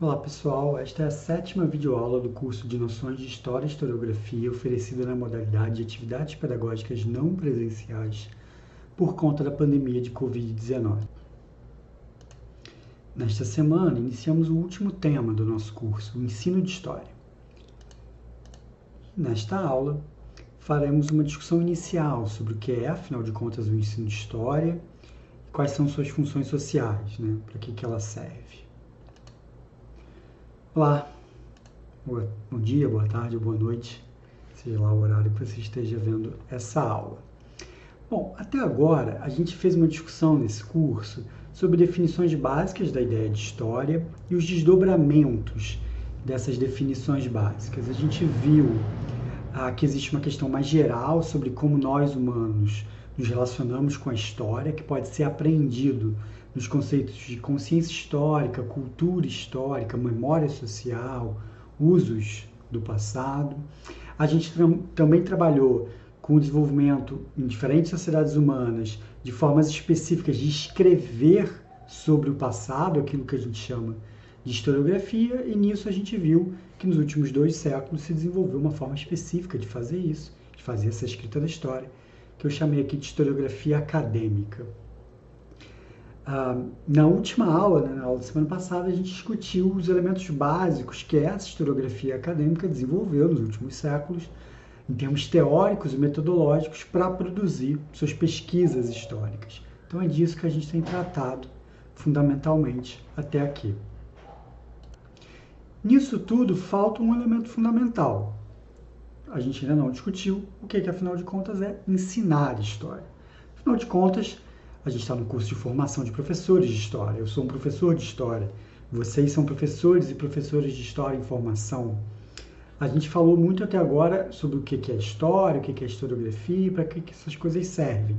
Olá pessoal, esta é a sétima videoaula do curso de Noções de História e Historiografia oferecida na modalidade de atividades pedagógicas não presenciais por conta da pandemia de Covid-19. Nesta semana, iniciamos o último tema do nosso curso, o ensino de história. Nesta aula, faremos uma discussão inicial sobre o que é, afinal de contas, o ensino de história e quais são suas funções sociais, né? para que, que ela serve. Olá, bom dia, boa tarde, boa noite, seja lá o horário que você esteja vendo essa aula. Bom, até agora a gente fez uma discussão nesse curso sobre definições básicas da ideia de história e os desdobramentos dessas definições básicas. A gente viu ah, que existe uma questão mais geral sobre como nós humanos nos relacionamos com a história, que pode ser aprendido nos conceitos de consciência histórica, cultura histórica, memória social, usos do passado. A gente também trabalhou com o desenvolvimento em diferentes sociedades humanas de formas específicas de escrever sobre o passado, aquilo que a gente chama de historiografia, e nisso a gente viu que nos últimos dois séculos se desenvolveu uma forma específica de fazer isso, de fazer essa escrita da história, que eu chamei aqui de historiografia acadêmica. Ah, na última aula, né, na aula da semana passada, a gente discutiu os elementos básicos que essa historiografia acadêmica desenvolveu nos últimos séculos, em termos teóricos e metodológicos, para produzir suas pesquisas históricas. Então é disso que a gente tem tratado fundamentalmente até aqui. Nisso tudo falta um elemento fundamental. A gente ainda não discutiu o que, que afinal de contas é ensinar história. Afinal de contas, a gente está no curso de formação de professores de história. Eu sou um professor de história. Vocês são professores e professores de história em formação. A gente falou muito até agora sobre o que é história, o que é historiografia, para que essas coisas servem.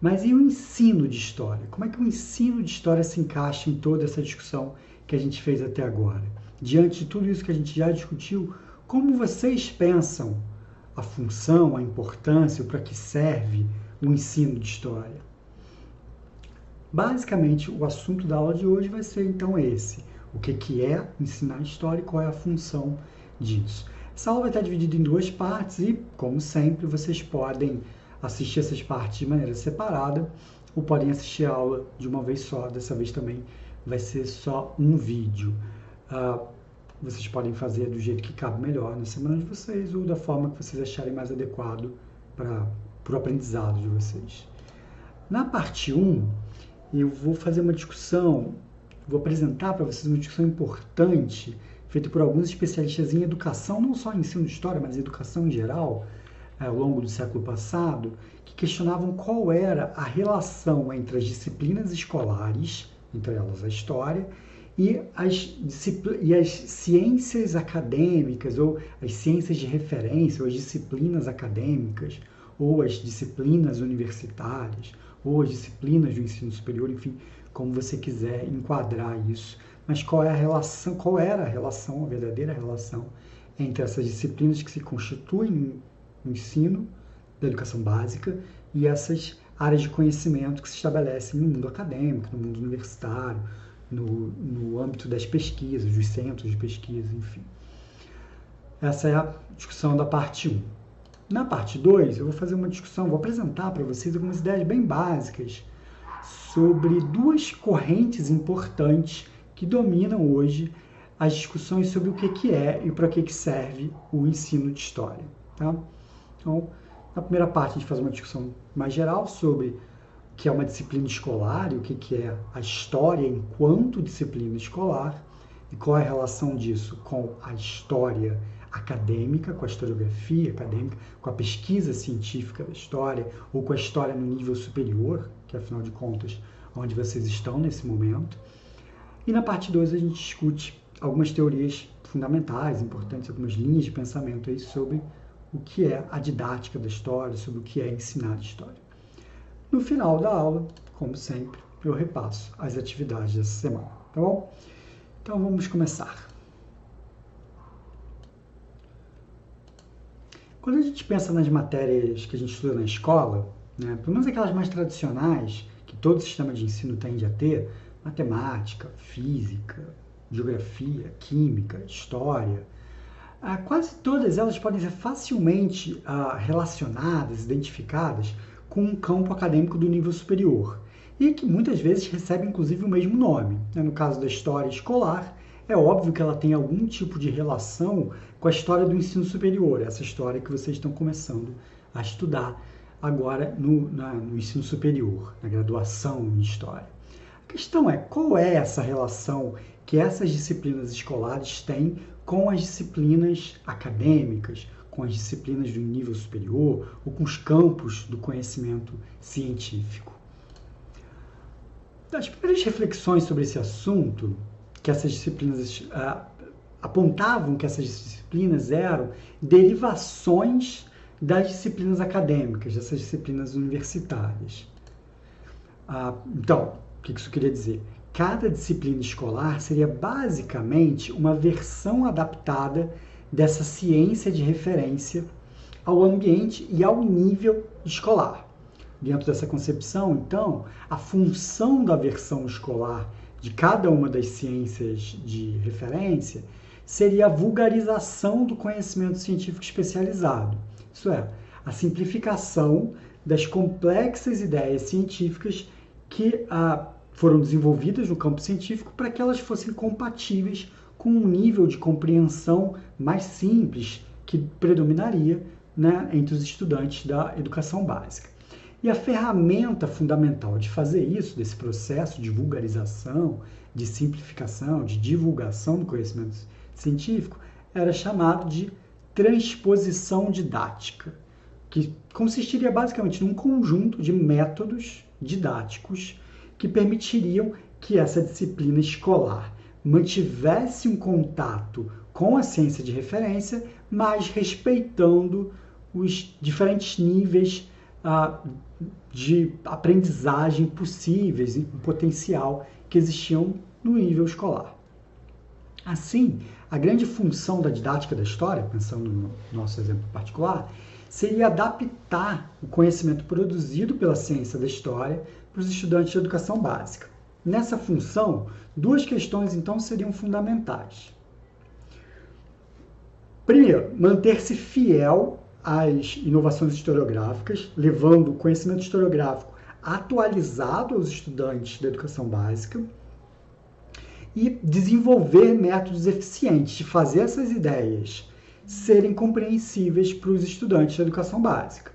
Mas e o ensino de história? Como é que o ensino de história se encaixa em toda essa discussão que a gente fez até agora? Diante de tudo isso que a gente já discutiu, como vocês pensam a função, a importância, para que serve o ensino de história? Basicamente, o assunto da aula de hoje vai ser então esse: o que, que é ensinar história e qual é a função disso. Essa aula vai estar dividida em duas partes e, como sempre, vocês podem assistir essas partes de maneira separada ou podem assistir a aula de uma vez só. Dessa vez também vai ser só um vídeo. Uh, vocês podem fazer do jeito que cabe melhor na semana de vocês ou da forma que vocês acharem mais adequado para o aprendizado de vocês. Na parte 1, eu vou fazer uma discussão, vou apresentar para vocês uma discussão importante feita por alguns especialistas em educação, não só em ensino de história, mas educação em geral, eh, ao longo do século passado, que questionavam qual era a relação entre as disciplinas escolares, entre elas a história, e as, e as ciências acadêmicas, ou as ciências de referência, ou as disciplinas acadêmicas, ou as disciplinas universitárias, ou as disciplinas do ensino superior, enfim, como você quiser enquadrar isso. Mas qual é a relação, qual era a relação, a verdadeira relação entre essas disciplinas que se constituem no ensino da educação básica e essas áreas de conhecimento que se estabelecem no mundo acadêmico, no mundo universitário, no, no âmbito das pesquisas, dos centros de pesquisa, enfim. Essa é a discussão da parte 1. Na parte 2, eu vou fazer uma discussão, vou apresentar para vocês algumas ideias bem básicas sobre duas correntes importantes que dominam hoje as discussões sobre o que, que é e para que, que serve o ensino de história. Tá? Então, na primeira parte, a gente faz uma discussão mais geral sobre que é uma disciplina escolar e o que, que é a história enquanto disciplina escolar e qual é a relação disso com a história acadêmica, com a historiografia acadêmica, com a pesquisa científica da história ou com a história no nível superior, que afinal de contas onde vocês estão nesse momento. E na parte 2 a gente discute algumas teorias fundamentais, importantes, algumas linhas de pensamento aí sobre o que é a didática da história, sobre o que é ensinar história. No final da aula, como sempre, eu repasso as atividades dessa semana, tá bom? Então vamos começar. Quando a gente pensa nas matérias que a gente estuda na escola, né, pelo menos aquelas mais tradicionais, que todo sistema de ensino tende a ter, matemática, física, geografia, química, história, ah, quase todas elas podem ser facilmente ah, relacionadas, identificadas com um campo acadêmico do nível superior e que muitas vezes recebe inclusive o mesmo nome. Né? No caso da história escolar, é óbvio que ela tem algum tipo de relação com a história do ensino superior, essa história que vocês estão começando a estudar agora no, na, no ensino superior, na graduação em História. A questão é qual é essa relação que essas disciplinas escolares têm com as disciplinas acadêmicas, com as disciplinas do nível superior ou com os campos do conhecimento científico. As primeiras reflexões sobre esse assunto, que essas disciplinas apontavam que essas disciplinas eram derivações das disciplinas acadêmicas, dessas disciplinas universitárias. Ah, então, o que isso queria dizer? Cada disciplina escolar seria basicamente uma versão adaptada dessa ciência de referência ao ambiente e ao nível escolar. Dentro dessa concepção, então, a função da versão escolar de cada uma das ciências de referência seria a vulgarização do conhecimento científico especializado isso é, a simplificação das complexas ideias científicas que ah, foram desenvolvidas no campo científico para que elas fossem compatíveis com um nível de compreensão mais simples que predominaria né, entre os estudantes da educação básica. E a ferramenta fundamental de fazer isso, desse processo de vulgarização, de simplificação, de divulgação do conhecimento científico, era chamado de transposição didática, que consistiria basicamente num conjunto de métodos didáticos que permitiriam que essa disciplina escolar mantivesse um contato com a ciência de referência, mas respeitando os diferentes níveis de aprendizagem possíveis e potencial que existiam no nível escolar. Assim, a grande função da didática da história, pensando no nosso exemplo particular, seria adaptar o conhecimento produzido pela ciência da história para os estudantes de educação básica. Nessa função, duas questões então seriam fundamentais. Primeiro, manter-se fiel às inovações historiográficas, levando o conhecimento historiográfico atualizado aos estudantes da educação básica e desenvolver métodos eficientes de fazer essas ideias serem compreensíveis para os estudantes da educação básica.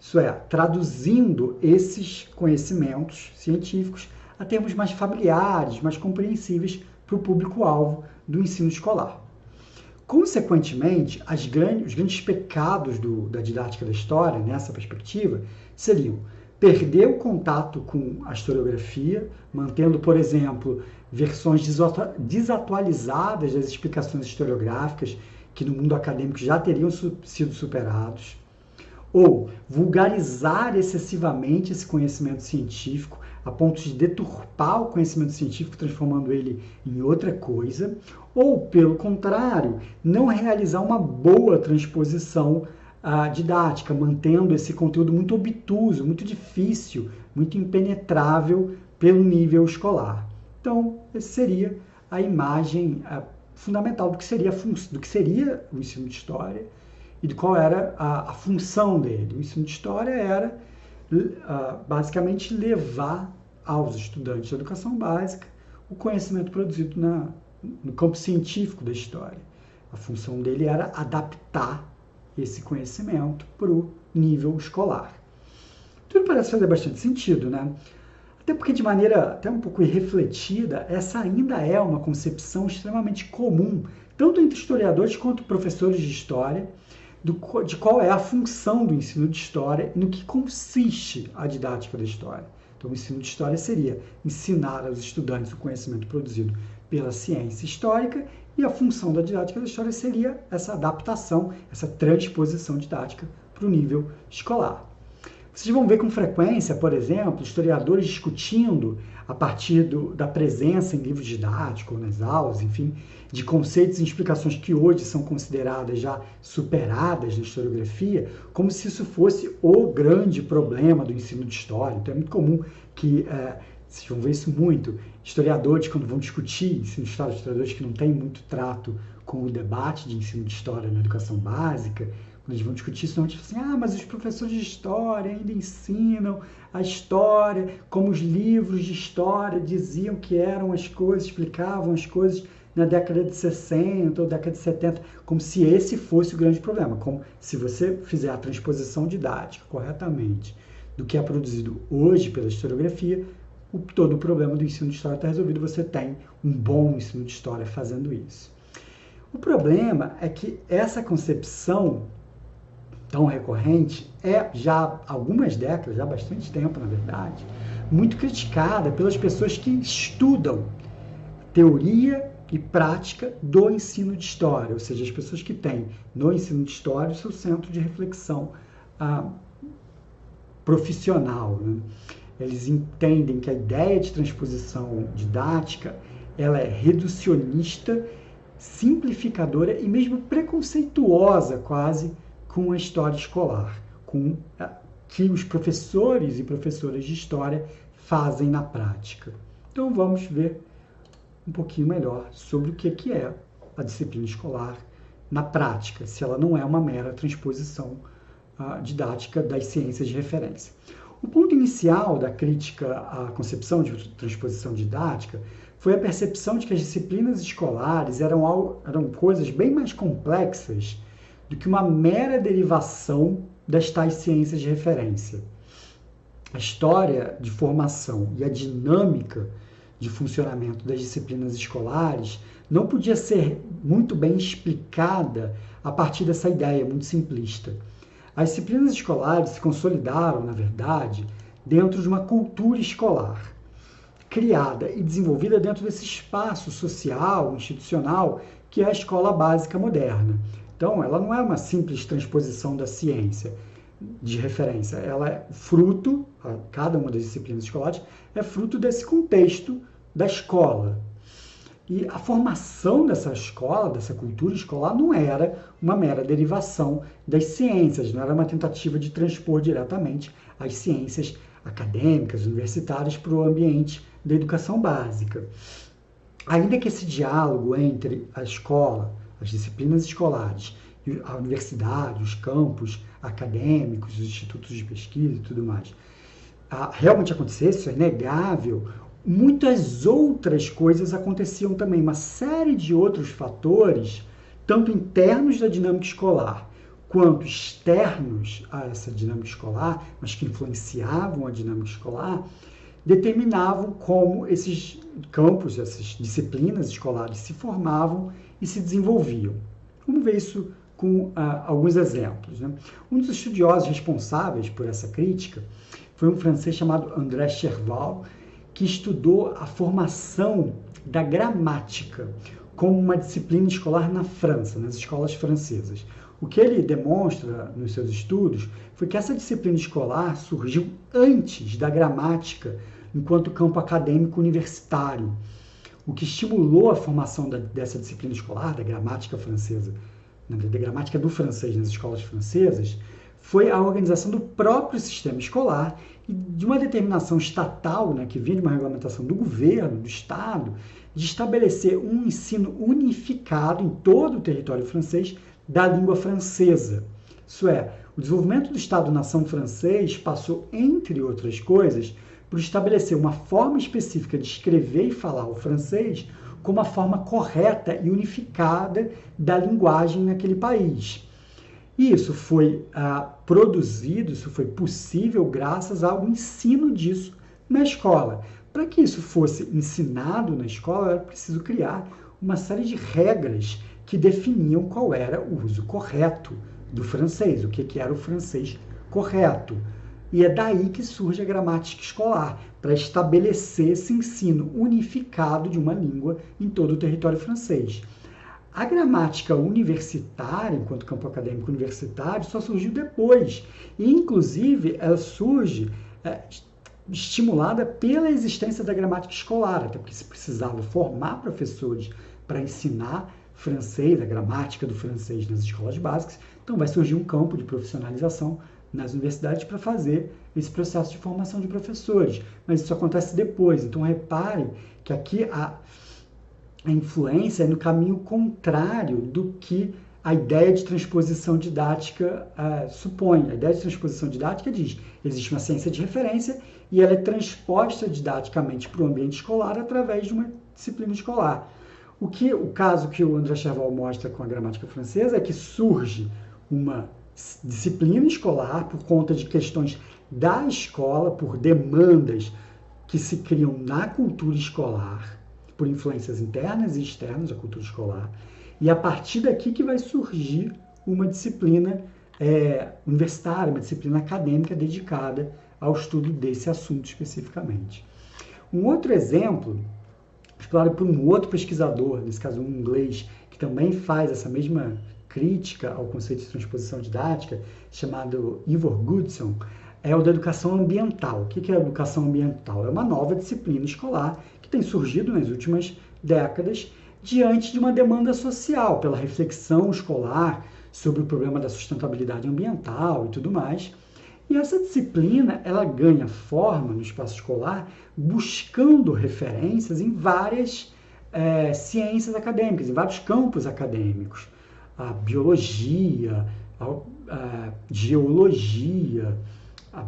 Isso é, traduzindo esses conhecimentos científicos a termos mais familiares, mais compreensíveis para o público-alvo do ensino escolar. Consequentemente, grandes, os grandes pecados do, da didática da história, nessa perspectiva, seriam perder o contato com a historiografia, mantendo, por exemplo, versões desatualizadas das explicações historiográficas que no mundo acadêmico já teriam sido superados, ou vulgarizar excessivamente esse conhecimento científico a ponto de deturpar o conhecimento científico, transformando ele em outra coisa, ou, pelo contrário, não realizar uma boa transposição uh, didática, mantendo esse conteúdo muito obtuso, muito difícil, muito impenetrável pelo nível escolar. Então, essa seria a imagem uh, fundamental do que, seria do que seria o ensino de história e de qual era a, a função dele. O ensino de história era uh, basicamente levar aos estudantes de educação básica o conhecimento produzido na, no campo científico da história. A função dele era adaptar esse conhecimento para o nível escolar. Tudo parece fazer bastante sentido, né? Até porque, de maneira até um pouco irrefletida, essa ainda é uma concepção extremamente comum, tanto entre historiadores quanto professores de história, do, de qual é a função do ensino de história no que consiste a didática da história. Então, o ensino de história seria ensinar aos estudantes o conhecimento produzido pela ciência histórica e a função da didática da história seria essa adaptação, essa transposição didática para o nível escolar. Vocês vão ver com frequência, por exemplo, historiadores discutindo, a partir do, da presença em livros didáticos, nas aulas, enfim, de conceitos e explicações que hoje são consideradas já superadas na historiografia, como se isso fosse o grande problema do ensino de história. Então é muito comum que é, Vocês vão ver isso muito. Historiadores, quando vão discutir ensino de história, historiadores que não têm muito trato com o debate de ensino de história na educação básica, eles vão discutir isso, normalmente assim, ah, mas os professores de história ainda ensinam a história como os livros de história diziam que eram as coisas, explicavam as coisas na década de 60 ou década de 70, como se esse fosse o grande problema, como se você fizer a transposição didática corretamente do que é produzido hoje pela historiografia, o, todo o problema do ensino de história está resolvido, você tem um bom ensino de história fazendo isso. O problema é que essa concepção tão recorrente é já há algumas décadas, já há bastante tempo, na verdade, muito criticada pelas pessoas que estudam teoria e prática do ensino de história, ou seja, as pessoas que têm no ensino de história o seu centro de reflexão ah, profissional. Né? Eles entendem que a ideia de transposição didática ela é reducionista, simplificadora e mesmo preconceituosa quase com a história escolar, com ah, que os professores e professoras de história fazem na prática. Então vamos ver um pouquinho melhor sobre o que é a disciplina escolar na prática, se ela não é uma mera transposição uh, didática das ciências de referência. O ponto inicial da crítica à concepção de transposição didática foi a percepção de que as disciplinas escolares eram, eram coisas bem mais complexas do que uma mera derivação das tais ciências de referência. A história de formação e a dinâmica de funcionamento das disciplinas escolares não podia ser muito bem explicada a partir dessa ideia muito simplista. As disciplinas escolares se consolidaram, na verdade, dentro de uma cultura escolar, criada e desenvolvida dentro desse espaço social, institucional, que é a escola básica moderna. Então, ela não é uma simples transposição da ciência de referência, ela é fruto, cada uma das disciplinas escolares, é fruto desse contexto da escola. E a formação dessa escola, dessa cultura escolar, não era uma mera derivação das ciências, não era uma tentativa de transpor diretamente as ciências acadêmicas, universitárias, para o ambiente da educação básica. Ainda que esse diálogo entre a escola, as disciplinas escolares, a universidade, os campos acadêmicos, os institutos de pesquisa e tudo mais, realmente acontecesse, isso é inegável, muitas outras coisas aconteciam também, uma série de outros fatores, tanto internos da dinâmica escolar quanto externos a essa dinâmica escolar, mas que influenciavam a dinâmica escolar, determinavam como esses campos, essas disciplinas escolares se formavam e se desenvolviam. Vamos ver isso com ah, alguns exemplos. Né? Um dos estudiosos responsáveis por essa crítica foi um francês chamado André Cherval, que estudou a formação da gramática como uma disciplina escolar na França, nas escolas francesas. O que ele demonstra nos seus estudos foi que essa disciplina escolar surgiu antes da gramática enquanto campo acadêmico universitário. O que estimulou a formação da, dessa disciplina escolar, da gramática francesa, da gramática do francês nas escolas francesas, foi a organização do próprio sistema escolar e de uma determinação estatal, né, que vinha de uma regulamentação do governo, do Estado, de estabelecer um ensino unificado em todo o território francês da língua francesa. Isso é, o desenvolvimento do Estado-nação francês passou, entre outras coisas, por estabelecer uma forma específica de escrever e falar o francês como a forma correta e unificada da linguagem naquele país. E isso foi ah, produzido, isso foi possível graças ao ensino disso na escola. Para que isso fosse ensinado na escola, era preciso criar uma série de regras que definiam qual era o uso correto do francês, o que, que era o francês correto. E é daí que surge a gramática escolar, para estabelecer esse ensino unificado de uma língua em todo o território francês. A gramática universitária, enquanto campo acadêmico universitário, só surgiu depois. E, inclusive, ela surge é, estimulada pela existência da gramática escolar, até porque se precisava formar professores para ensinar francês, a gramática do francês nas escolas básicas. Então, vai surgir um campo de profissionalização nas universidades para fazer esse processo de formação de professores. Mas isso acontece depois. Então repare que aqui a, a influência é no caminho contrário do que a ideia de transposição didática uh, supõe. A ideia de transposição didática diz existe uma ciência de referência e ela é transposta didaticamente para o ambiente escolar através de uma disciplina escolar. O que o caso que o André Cherval mostra com a gramática francesa é que surge uma disciplina escolar por conta de questões da escola, por demandas que se criam na cultura escolar, por influências internas e externas da cultura escolar, e a partir daqui que vai surgir uma disciplina é, universitária, uma disciplina acadêmica dedicada ao estudo desse assunto especificamente. Um outro exemplo, explorado por um outro pesquisador, nesse caso um inglês, que também faz essa mesma crítica ao conceito de transposição didática, chamado Ivor Goodson, é o da educação ambiental. O que é a educação ambiental? É uma nova disciplina escolar que tem surgido nas últimas décadas diante de uma demanda social pela reflexão escolar sobre o problema da sustentabilidade ambiental e tudo mais. E essa disciplina ela ganha forma no espaço escolar buscando referências em várias é, ciências acadêmicas, em vários campos acadêmicos. A biologia, a, a geologia, a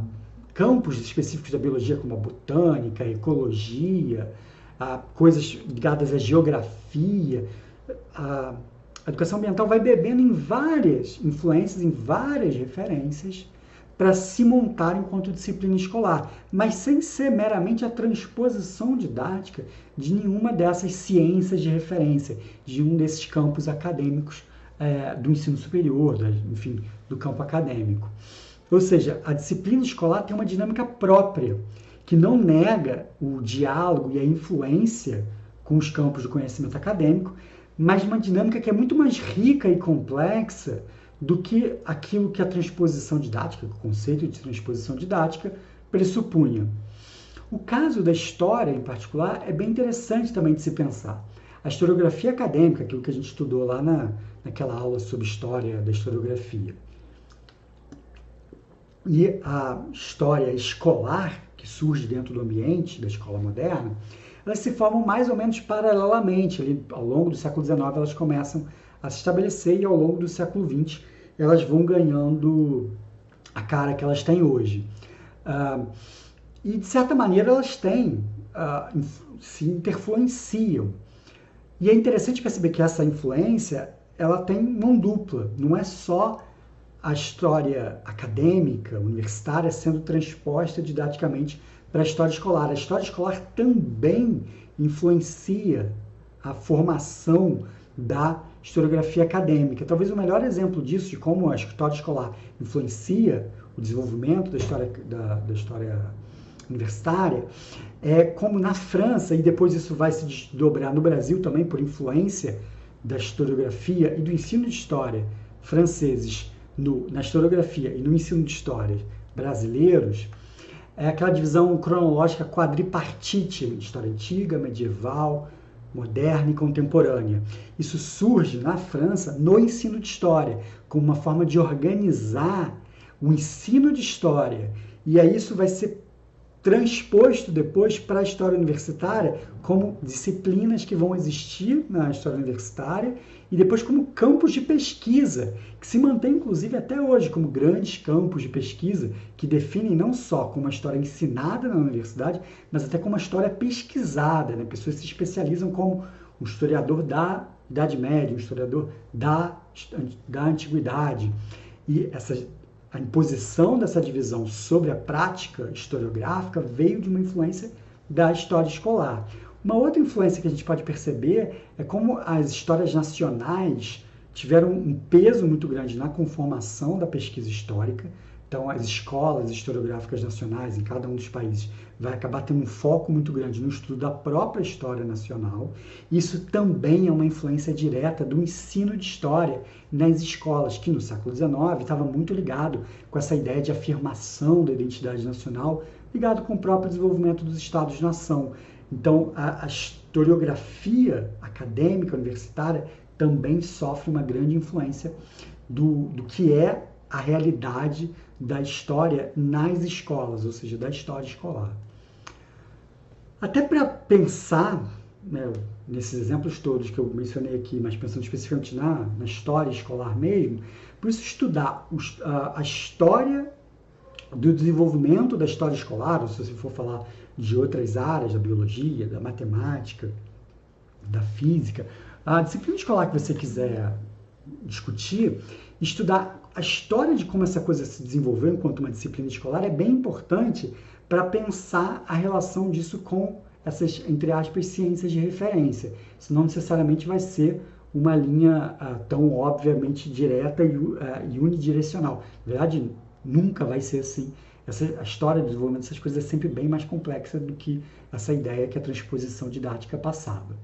campos específicos da biologia como a botânica, a ecologia, a coisas ligadas à geografia. A, a educação ambiental vai bebendo em várias influências, em várias referências para se montar enquanto disciplina escolar, mas sem ser meramente a transposição didática de nenhuma dessas ciências de referência, de um desses campos acadêmicos é, do ensino superior, da, enfim, do campo acadêmico. Ou seja, a disciplina escolar tem uma dinâmica própria, que não nega o diálogo e a influência com os campos do conhecimento acadêmico, mas uma dinâmica que é muito mais rica e complexa do que aquilo que a transposição didática, o conceito de transposição didática, pressupunha. O caso da história, em particular, é bem interessante também de se pensar. A historiografia acadêmica, aquilo que a gente estudou lá na, naquela aula sobre história da historiografia, e a história escolar, que surge dentro do ambiente da escola moderna, elas se formam mais ou menos paralelamente. Ali, ao longo do século XIX, elas começam a se estabelecer e ao longo do século XX elas vão ganhando a cara que elas têm hoje. Uh, e de certa maneira elas têm, uh, se interfluenciam. E é interessante perceber que essa influência ela tem mão dupla, não é só a história acadêmica, universitária, sendo transposta didaticamente para a história escolar. A história escolar também influencia a formação da historiografia acadêmica. Talvez o melhor exemplo disso, de como a história escolar influencia o desenvolvimento da história, da, da história universitária, é como na França, e depois isso vai se desdobrar no Brasil também por influência da historiografia e do ensino de história franceses no, na historiografia e no ensino de história brasileiros, é aquela divisão cronológica quadripartite, história antiga, medieval, moderna e contemporânea. Isso surge na França no ensino de história, como uma forma de organizar o ensino de história. E aí isso vai ser transposto depois para a história universitária como disciplinas que vão existir na história universitária e depois como campos de pesquisa, que se mantém inclusive até hoje como grandes campos de pesquisa que definem não só como a história ensinada na universidade, mas até como a história pesquisada. Né? Pessoas se especializam como um historiador da Idade Média, um historiador da, da Antiguidade. E essa a imposição dessa divisão sobre a prática historiográfica veio de uma influência da história escolar. Uma outra influência que a gente pode perceber é como as histórias nacionais tiveram um peso muito grande na conformação da pesquisa histórica, então, as escolas historiográficas nacionais em cada um dos países vai acabar tendo um foco muito grande no estudo da própria história nacional. Isso também é uma influência direta do ensino de história nas escolas, que no século XIX estava muito ligado com essa ideia de afirmação da identidade nacional, ligado com o próprio desenvolvimento dos estados-nação. Então, a, a historiografia acadêmica universitária também sofre uma grande influência do, do que é a realidade da história nas escolas, ou seja, da história escolar. Até para pensar, né, nesses exemplos todos que eu mencionei aqui, mas pensando especificamente na, na história escolar mesmo, por isso estudar os, a, a história do desenvolvimento da história escolar, ou se você for falar de outras áreas, da biologia, da matemática, da física, a disciplina escolar que você quiser discutir, estudar a história de como essa coisa se desenvolveu enquanto uma disciplina escolar é bem importante para pensar a relação disso com essas, entre aspas, ciências de referência. Senão necessariamente vai ser uma linha uh, tão obviamente direta e, uh, e, unidirecional. Na verdade, nunca vai ser assim. Essa, a história do desenvolvimento dessas coisas é sempre bem mais complexa do que essa ideia que a transposição didática passava.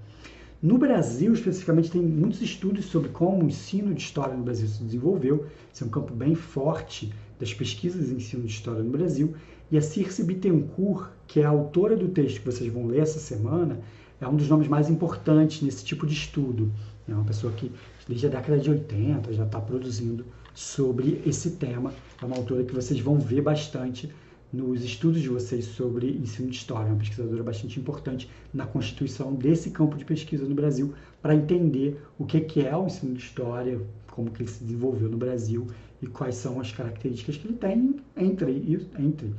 No Brasil, especificamente, tem muitos estudos sobre como o ensino de história no Brasil se desenvolveu. Esse é um campo bem forte das pesquisas de ensino de história no Brasil. E a Circe Bittencourt, que é a autora do texto que vocês vão ler essa semana, é um dos nomes mais importantes nesse tipo de estudo. É uma pessoa que, desde a década de 80, já está produzindo sobre esse tema. É uma autora que vocês vão ver bastante nos estudos de vocês sobre ensino de história, uma pesquisadora bastante importante na constituição desse campo de pesquisa no Brasil, para entender o que é o ensino de história, como que ele se desenvolveu no Brasil e quais são as características que ele tem entre, entre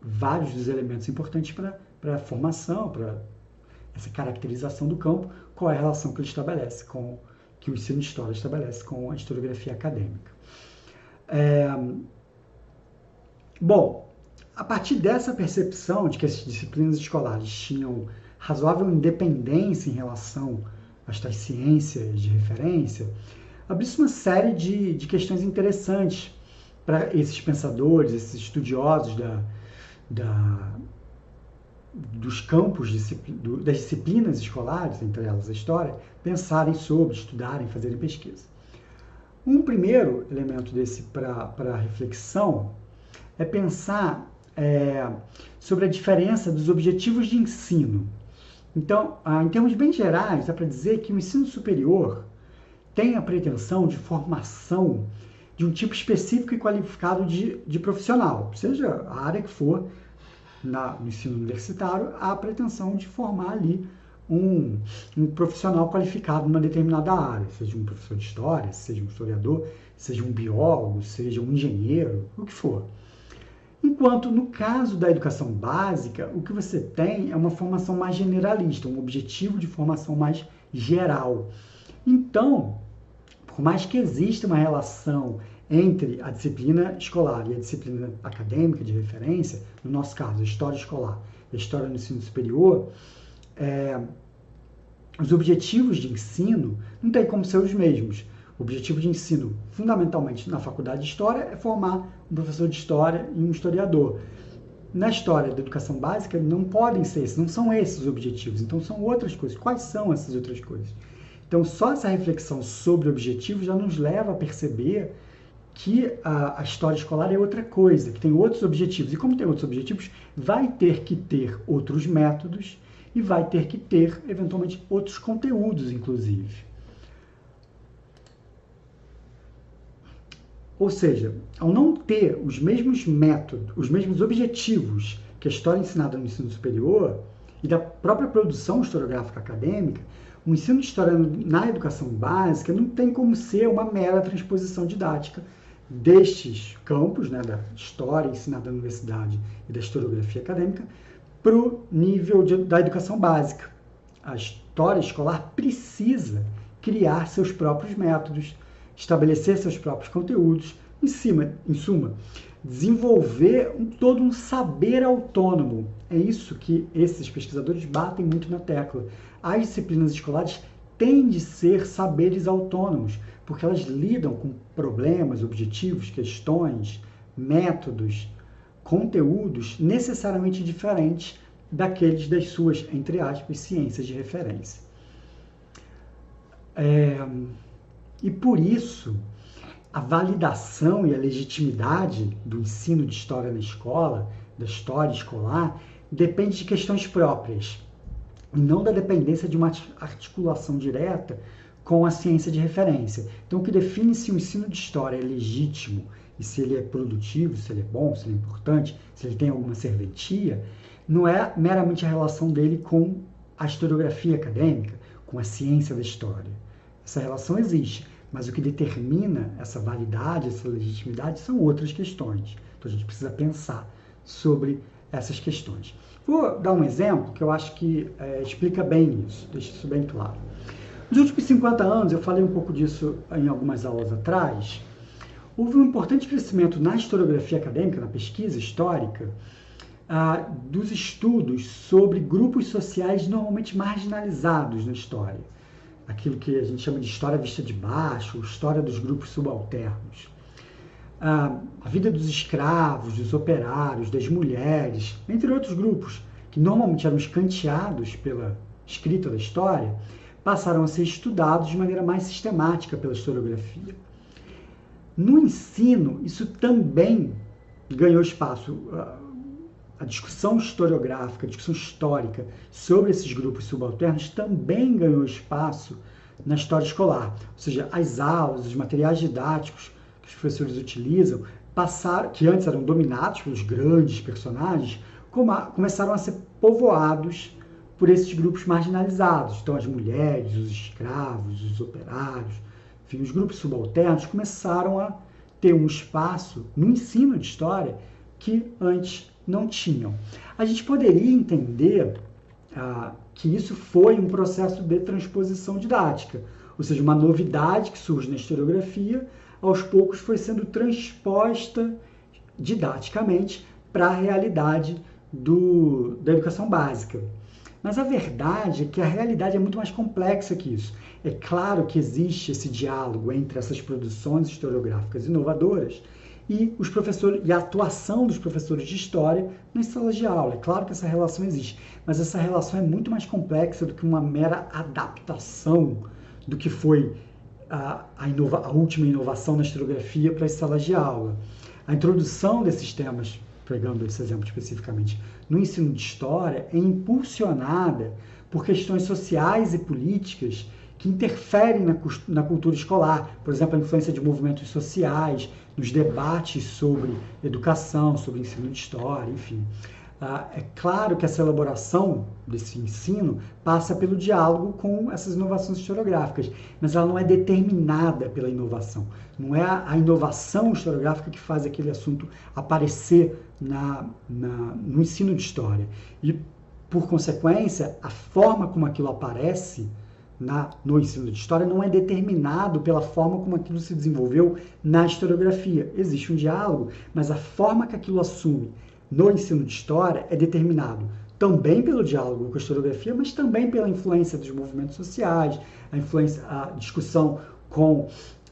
vários dos elementos importantes para a formação, para essa caracterização do campo, qual é a relação que ele estabelece com que o ensino de história estabelece com a historiografia acadêmica. É, bom, a partir dessa percepção de que as disciplinas escolares tinham razoável independência em relação às tais ciências de referência, abriu-se uma série de, de questões interessantes para esses pensadores, esses estudiosos da, da, dos campos das disciplinas escolares, entre elas a história, pensarem sobre, estudarem, fazerem pesquisa. Um primeiro elemento desse para reflexão é pensar é, sobre a diferença dos objetivos de ensino. Então, ah, em termos bem gerais, dá para dizer que o ensino superior tem a pretensão de formação de um tipo específico e qualificado de, de profissional, seja a área que for, na, no ensino universitário, há a pretensão de formar ali um, um profissional qualificado numa determinada área, seja um professor de história, seja um historiador, seja um biólogo, seja um engenheiro, o que for. Enquanto no caso da educação básica, o que você tem é uma formação mais generalista, um objetivo de formação mais geral. Então, por mais que exista uma relação entre a disciplina escolar e a disciplina acadêmica de referência, no nosso caso, a história escolar e a história no ensino superior, é, os objetivos de ensino não têm como ser os mesmos. O objetivo de ensino, fundamentalmente na faculdade de História, é formar um professor de História e um historiador. Na história da educação básica, não podem ser esses, não são esses os objetivos, então são outras coisas. Quais são essas outras coisas? Então, só essa reflexão sobre objetivos já nos leva a perceber que a, a, história escolar é outra coisa, que tem outros objetivos. E como tem outros objetivos, vai ter que ter outros métodos e vai ter que ter, eventualmente, outros conteúdos, inclusive. Ou seja, ao não ter os mesmos métodos, os mesmos objetivos que a história ensinada no ensino superior e da própria produção historiográfica acadêmica, o ensino de história na educação básica não tem como ser uma mera transposição didática destes campos, né, da história ensinada na universidade e da historiografia acadêmica, para o nível de, da educação básica. A história escolar precisa criar seus próprios métodos, estabelecer seus próprios conteúdos, em, cima, em suma, desenvolver um, todo um saber autônomo. É isso que esses pesquisadores batem muito na tecla. As disciplinas escolares têm de ser saberes autônomos, porque elas lidam com problemas, objetivos, questões, métodos, conteúdos necessariamente diferentes daqueles das suas, entre aspas, ciências de referência. É, e por isso, a validação e a legitimidade do ensino de história na escola, da história escolar, depende de questões próprias, e não da dependência de uma articulação direta com a ciência de referência. Então, o que define se o ensino de história é legítimo e se ele é produtivo, se ele é bom, se ele é importante, se ele tem alguma serventia, não é meramente a relação dele com a historiografia acadêmica, com a ciência da história. Essa relação existe, mas o que determina essa validade, essa legitimidade, são outras questões. Então, a gente precisa pensar sobre essas questões. Vou dar um exemplo que eu acho que é, explica bem isso, deixa isso bem claro. Nos últimos 50 anos, eu falei um pouco disso em algumas aulas atrás, houve um importante crescimento na historiografia acadêmica, na pesquisa histórica, ah, dos estudos sobre grupos sociais normalmente marginalizados na história. Aquilo que a gente chama de história vista de baixo, história dos grupos subalternos. Ah, a vida dos escravos, dos operários, das mulheres, entre outros grupos, que normalmente eram escanteados pela escrita da história, passaram a ser estudados de maneira mais sistemática pela historiografia. No ensino, isso também ganhou espaço. A discussão historiográfica, a discussão histórica sobre esses grupos subalternos também ganhou espaço na história escolar. Ou seja, as aulas, os materiais didáticos que os professores utilizam, passaram, que antes eram dominados pelos grandes personagens, começaram a ser povoados por esses grupos marginalizados. Então, as mulheres, os escravos, os operários, enfim, os grupos subalternos começaram a ter um espaço no ensino de história que antes não tinham. A gente poderia entender ah, que isso foi um processo de transposição didática, ou seja, uma novidade que surge na historiografia, aos poucos foi sendo transposta didaticamente para a realidade do, da educação básica. Mas a verdade é que a realidade é muito mais complexa que isso. É claro que existe esse diálogo entre essas produções historiográficas inovadoras e os professores e a atuação dos professores de história nas salas de aula. É claro que essa relação existe, mas essa relação é muito mais complexa do que uma mera adaptação do que foi a, a, inova, a última inovação na historiografia para as salas de aula. A introdução desses temas pegando esse exemplo especificamente, no ensino de história é impulsionada por questões sociais e políticas que interferem na, na cultura escolar, por exemplo, a influência de movimentos sociais, nos debates sobre educação, sobre ensino de história, enfim. Ah, é claro que essa elaboração desse ensino passa pelo diálogo com essas inovações historiográficas, mas ela não é determinada pela inovação. Não é a inovação historiográfica que faz aquele assunto aparecer na, na, no ensino de história. E, por consequência, a forma como aquilo aparece na, no ensino de história não é determinado pela forma como aquilo se desenvolveu na historiografia. Existe um diálogo, mas a forma que aquilo assume no ensino de história é determinado também pelo diálogo com a historiografia, mas também pela influência dos movimentos sociais, a influência, a discussão com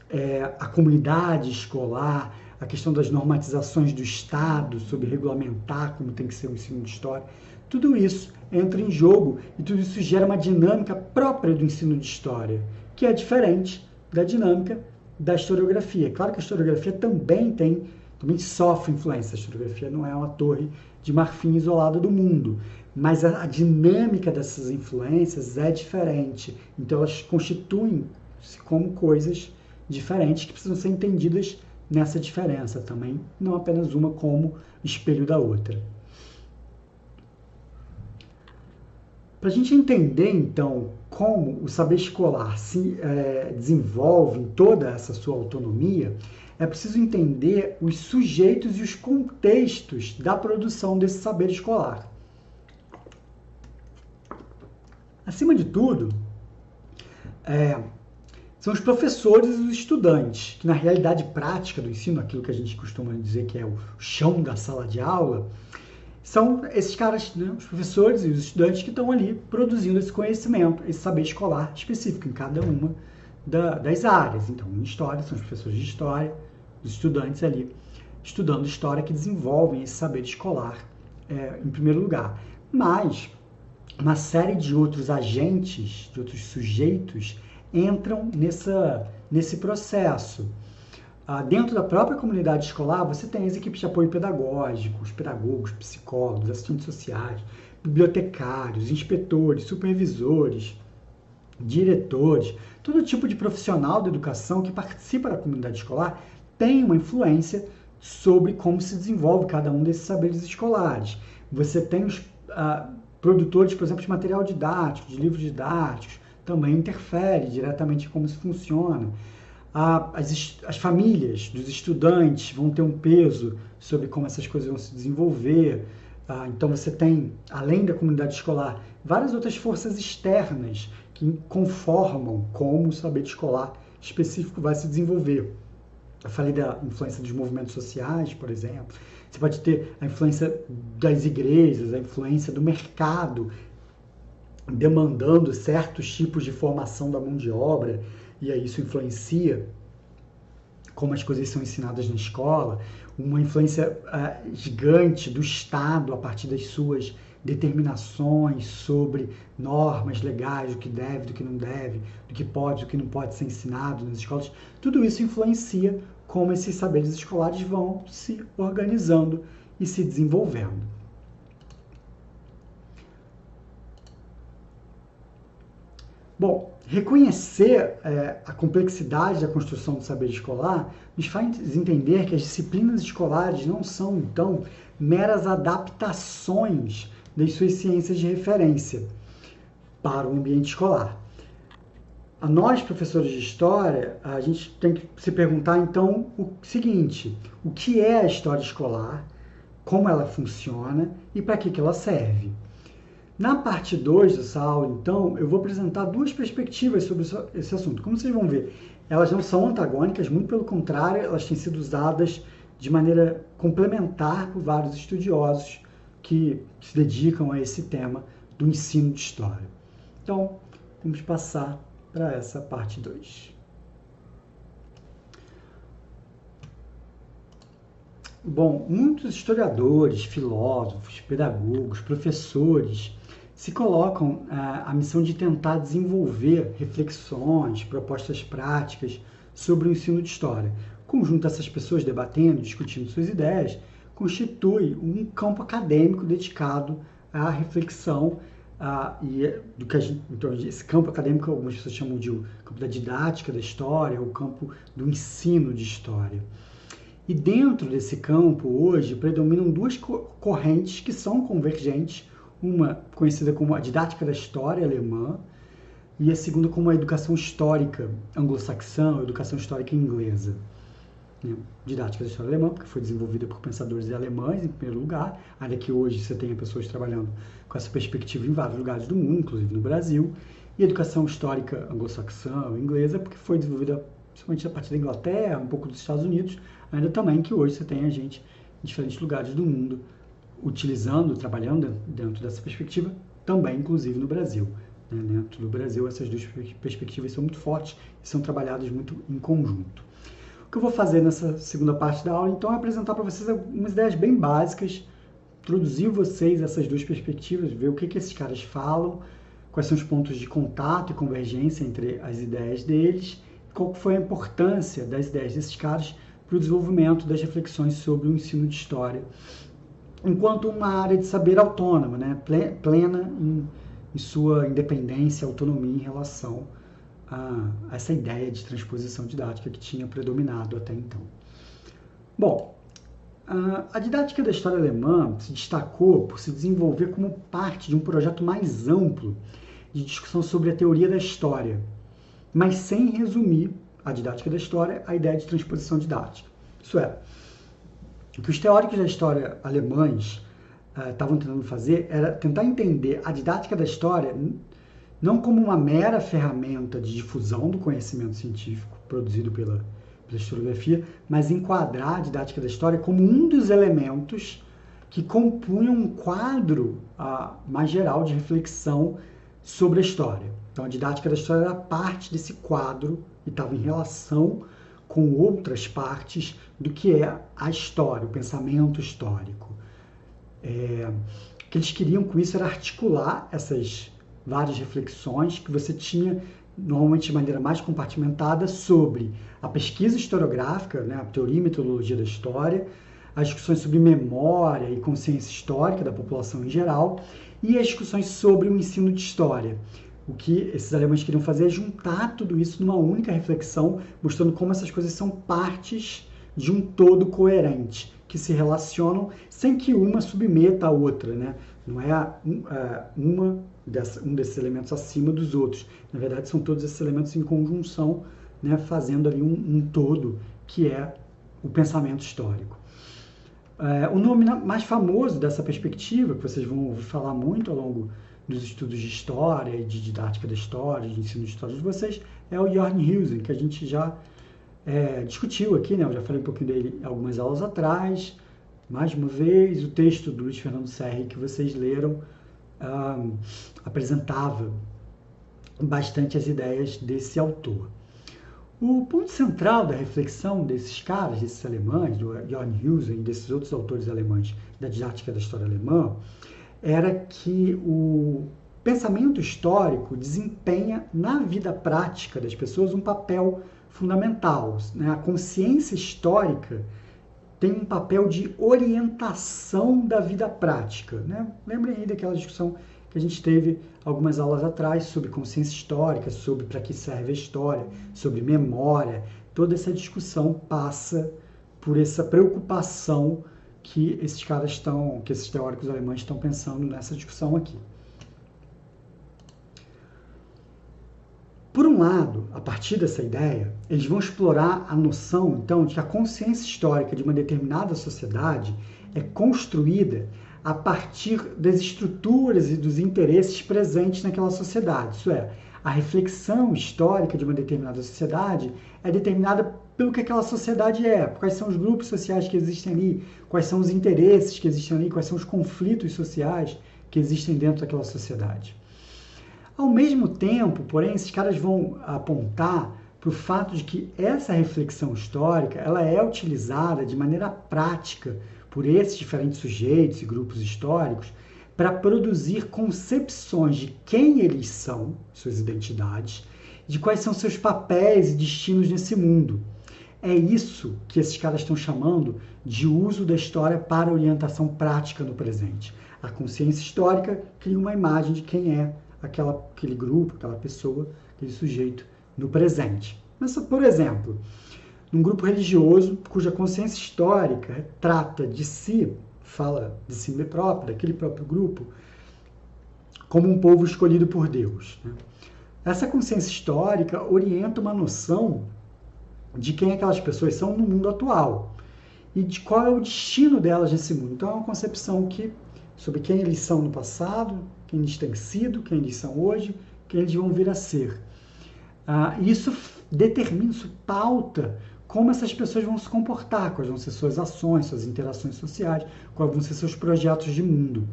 é, a comunidade escolar, a questão das normatizações do Estado sobre regulamentar como tem que ser o ensino de história. Tudo isso entra em jogo e tudo isso gera uma dinâmica própria do ensino de história, que é diferente da dinâmica da historiografia. Claro que a historiografia também tem também sofre influência. A historiografia não é uma torre de marfim isolada do mundo, mas a, a dinâmica dessas influências é diferente. Então elas constituem-se como coisas diferentes que precisam ser entendidas nessa diferença também, não apenas uma como espelho da outra. Para a gente entender, então, como o saber escolar se é, desenvolve em toda essa sua autonomia, é preciso entender os sujeitos e os contextos da produção desse saber escolar. Acima de tudo, é, são os professores e os estudantes, que na realidade prática do ensino, aquilo que a gente costuma dizer que é o chão da sala de aula, são esses caras, né, os professores e os estudantes que estão ali produzindo esse conhecimento, esse saber escolar específico em cada uma da, das áreas. Então, em história, são os professores de história, os estudantes ali estudando história que desenvolvem esse saber escolar é, em primeiro lugar. Mas uma série de outros agentes, de outros sujeitos, entram nessa, nesse processo. Ah, dentro da própria comunidade escolar, você tem as equipes de apoio pedagógico, os pedagogos, psicólogos, assistentes sociais, bibliotecários, inspetores, supervisores, diretores, todo tipo de profissional da educação que participa da comunidade escolar tem uma influência sobre como se desenvolve cada um desses saberes escolares. Você tem os ah, produtores, por exemplo, de material didático, de livros didáticos, também interfere diretamente em como isso funciona. As, as famílias dos estudantes vão ter um peso sobre como essas coisas vão se desenvolver. Ah, então você tem, além da comunidade escolar, várias outras forças externas que conformam como o saber escolar específico vai se desenvolver. Eu falei da influência dos movimentos sociais, por exemplo. Você pode ter a influência das igrejas, a influência do mercado demandando certos tipos de formação da mão de obra, e aí isso influencia como as coisas são ensinadas na escola, uma influência uh, gigante do Estado a partir das suas determinações sobre normas legais, o que deve, do que não deve, do que pode, do que não pode ser ensinado nas escolas, tudo isso influencia como esses saberes escolares vão se organizando e se desenvolvendo. Bom, reconhecer é, a complexidade da construção do saber escolar nos faz entender que as disciplinas escolares não são, então, meras adaptações das suas ciências de referência para o ambiente escolar. A nós, professores de história, a gente tem que se perguntar, então, o seguinte: o que é a história escolar, como ela funciona e para que, que ela serve? Na parte 2 dessa aula, então, eu vou apresentar duas perspectivas sobre esse assunto. Como vocês vão ver, elas não são antagônicas, muito pelo contrário, elas têm sido usadas de maneira complementar por vários estudiosos que se dedicam a esse tema do ensino de história. Então, vamos passar para essa parte 2. Bom, muitos historiadores, filósofos, pedagogos, professores se colocam a, missão de tentar desenvolver reflexões, propostas práticas sobre o ensino de história. O conjunto dessas pessoas debatendo, discutindo suas ideias, constitui um campo acadêmico dedicado à reflexão e do que gente, então esse campo acadêmico algumas pessoas chamam de o campo da didática da história, o campo do ensino de história. E dentro desse campo hoje predominam duas correntes que são convergentes uma conhecida como a didática da história alemã e a segunda como a educação histórica anglo-saxã, educação histórica inglesa. Né? Didática da história alemã, porque foi desenvolvida por pensadores alemães, em primeiro lugar, ainda que hoje você tenha pessoas trabalhando com essa perspectiva em vários lugares do mundo, inclusive no Brasil, e educação histórica anglo-saxã inglesa, porque foi desenvolvida principalmente a partir da Inglaterra, um pouco dos Estados Unidos, ainda também que hoje você tem a gente em diferentes lugares do mundo utilizando, trabalhando dentro dessa perspectiva, também inclusive no Brasil. Né? Dentro do Brasil, essas duas perspectivas são muito fortes e são trabalhadas muito em conjunto. O que eu vou fazer nessa segunda parte da aula, então, é apresentar para vocês algumas ideias bem básicas, introduzir vocês essas duas perspectivas, ver o que, que esses caras falam, quais são os pontos de contato e convergência entre as ideias deles, qual foi a importância das ideias desses caras para o desenvolvimento das reflexões sobre o ensino de história enquanto uma área de saber autônoma, né? plena em, em sua independência, autonomia em relação a, a, essa ideia de transposição didática que tinha predominado até então. Bom, a, didática da história alemã se destacou por se desenvolver como parte de um projeto mais amplo de discussão sobre a teoria da história, mas sem resumir a didática da história à ideia de transposição didática. Isso é, o que os teóricos da história alemães estavam uh, tentando fazer era tentar entender a didática da história não como uma mera ferramenta de difusão do conhecimento científico produzido pela, pela historiografia, mas enquadrar a didática da história como um dos elementos que compunham um quadro uh, mais geral de reflexão sobre a história. Então, a didática da história era parte desse quadro e estava em relação com outras partes do que é a história, o pensamento histórico. É, o que eles queriam com isso era articular essas várias reflexões que você tinha normalmente de maneira mais compartimentada sobre a pesquisa historiográfica, né, a teoria e metodologia da história, as discussões sobre memória e consciência histórica da população em geral e as discussões sobre o ensino de história, o que esses alemães queriam fazer é juntar tudo isso numa única reflexão, mostrando como essas coisas são partes de um todo coerente, que se relacionam sem que uma submeta a outra, né? Não é uma dessa, um desses elementos acima dos outros. Na verdade, são todos esses elementos em conjunção, né, fazendo ali um, um todo que é o pensamento histórico. É, o nome mais famoso dessa perspectiva, que vocês vão ouvir falar muito ao longo dos estudos de história de didática da história, de ensino de história de vocês, é o Jorn Husen, que a gente já é, discutiu aqui, né? Eu já falei um pouquinho dele algumas aulas atrás. Mais uma vez, o texto do Luiz Fernando Serri que vocês leram um, apresentava bastante as ideias desse autor. O ponto central da reflexão desses caras, desses alemães, do Jorn Husen e desses outros autores alemães da didática da história alemã, era que o pensamento histórico desempenha na vida prática das pessoas um papel fundamental. Né? A consciência histórica tem um papel de orientação da vida prática. Né? Lembrem aí daquela discussão que a gente teve algumas aulas atrás sobre consciência histórica, sobre para que serve a história, sobre memória. Toda essa discussão passa por essa preocupação que esses caras estão, que esses teóricos alemães estão pensando nessa discussão aqui. Por um lado, a partir dessa ideia, eles vão explorar a noção, então, de que a consciência histórica de uma determinada sociedade é construída a partir das estruturas e dos interesses presentes naquela sociedade. Isso é, a reflexão histórica de uma determinada sociedade é determinada pelo que aquela sociedade é, quais são os grupos sociais que existem ali, quais são os interesses que existem ali, quais são os conflitos sociais que existem dentro daquela sociedade. Ao mesmo tempo, porém, esses caras vão apontar para o fato de que essa reflexão histórica ela é utilizada de maneira prática por esses diferentes sujeitos e grupos históricos para produzir concepções de quem eles são, suas identidades, de quais são seus papéis e destinos nesse mundo. É isso que esses caras estão chamando de uso da história para orientação prática no presente. A consciência histórica cria uma imagem de quem é aquela, aquele grupo, aquela pessoa, aquele sujeito no presente. Mas, por exemplo, num grupo religioso cuja consciência histórica trata de si, fala de si próprio, daquele próprio grupo, como um povo escolhido por Deus. Né? Essa consciência histórica orienta uma noção de quem aquelas pessoas são no mundo atual e de qual é o destino delas nesse mundo. Então é uma concepção que sobre quem eles são no passado, quem eles têm sido, quem eles são hoje, quem eles vão vir a ser. Ah, isso determina, isso pauta como essas pessoas vão se comportar, quais vão ser suas ações, suas interações sociais, quais vão ser seus projetos de mundo.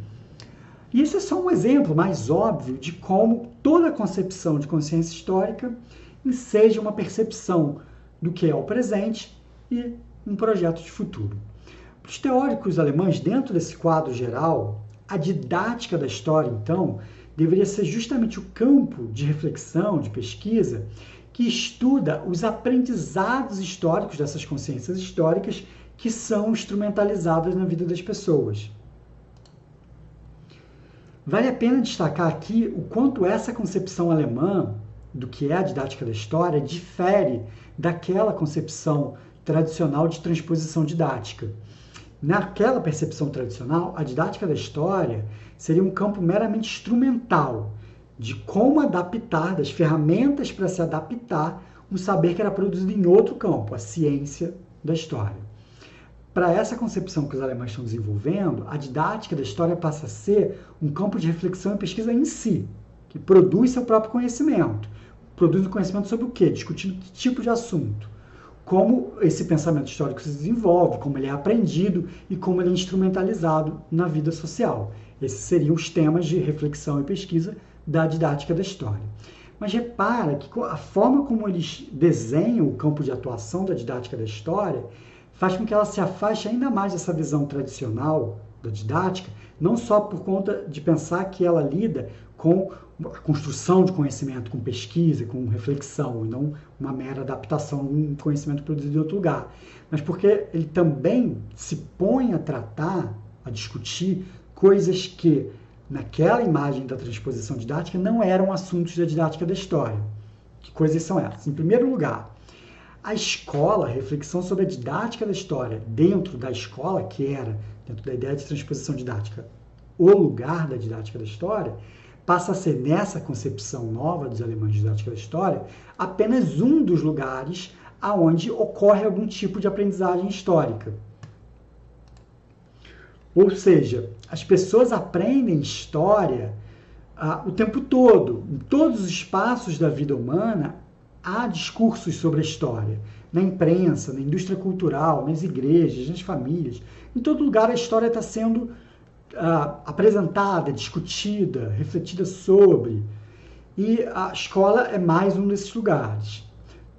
E esse é só um exemplo mais óbvio de como toda concepção de consciência histórica seja uma percepção do que é o presente e um projeto de futuro. Para os teóricos alemães, dentro desse quadro geral, a didática da história, então, deveria ser justamente o campo de reflexão, de pesquisa, que estuda os aprendizados históricos dessas consciências históricas que são instrumentalizadas na vida das pessoas. Vale a pena destacar aqui o quanto essa concepção alemã do que é a didática da história difere daquela concepção tradicional de transposição didática. Naquela percepção tradicional, a didática da história seria um campo meramente instrumental de como adaptar, das ferramentas para se adaptar um saber que era produzido em outro campo, a ciência da história. Para essa concepção que os alemães estão desenvolvendo, a didática da história passa a ser um campo de reflexão e pesquisa em si, que produz seu próprio conhecimento, produz o conhecimento sobre o quê? Discutindo que tipo de assunto. Como esse pensamento histórico se desenvolve, como ele é aprendido e como ele é instrumentalizado na vida social. Esses seriam os temas de reflexão e pesquisa da didática da história. Mas repara que a forma como eles desenham o campo de atuação da didática da história faz com que ela se afaste ainda mais dessa visão tradicional da didática, não só por conta de pensar que ela lida com a construção de conhecimento, com pesquisa, com reflexão, e não uma mera adaptação de conhecimento produzido em outro lugar. Mas porque ele também se põe a tratar, a discutir coisas que naquela imagem da transposição didática, não eram assuntos da didática da história. Que coisas são essas? Em primeiro lugar, a escola, a reflexão sobre a didática da história dentro da escola, que era, dentro da ideia de transposição didática, o lugar da didática da história, passa a ser, nessa concepção nova dos alemães de didática da história, apenas um dos lugares aonde ocorre algum tipo de aprendizagem histórica. Ou seja, as pessoas aprendem história ah, o tempo todo. Em todos os espaços da vida humana há discursos sobre a história. Na imprensa, na indústria cultural, nas igrejas, nas famílias. Em todo lugar a história está sendo ah, apresentada, discutida, refletida sobre. E a escola é mais um desses lugares.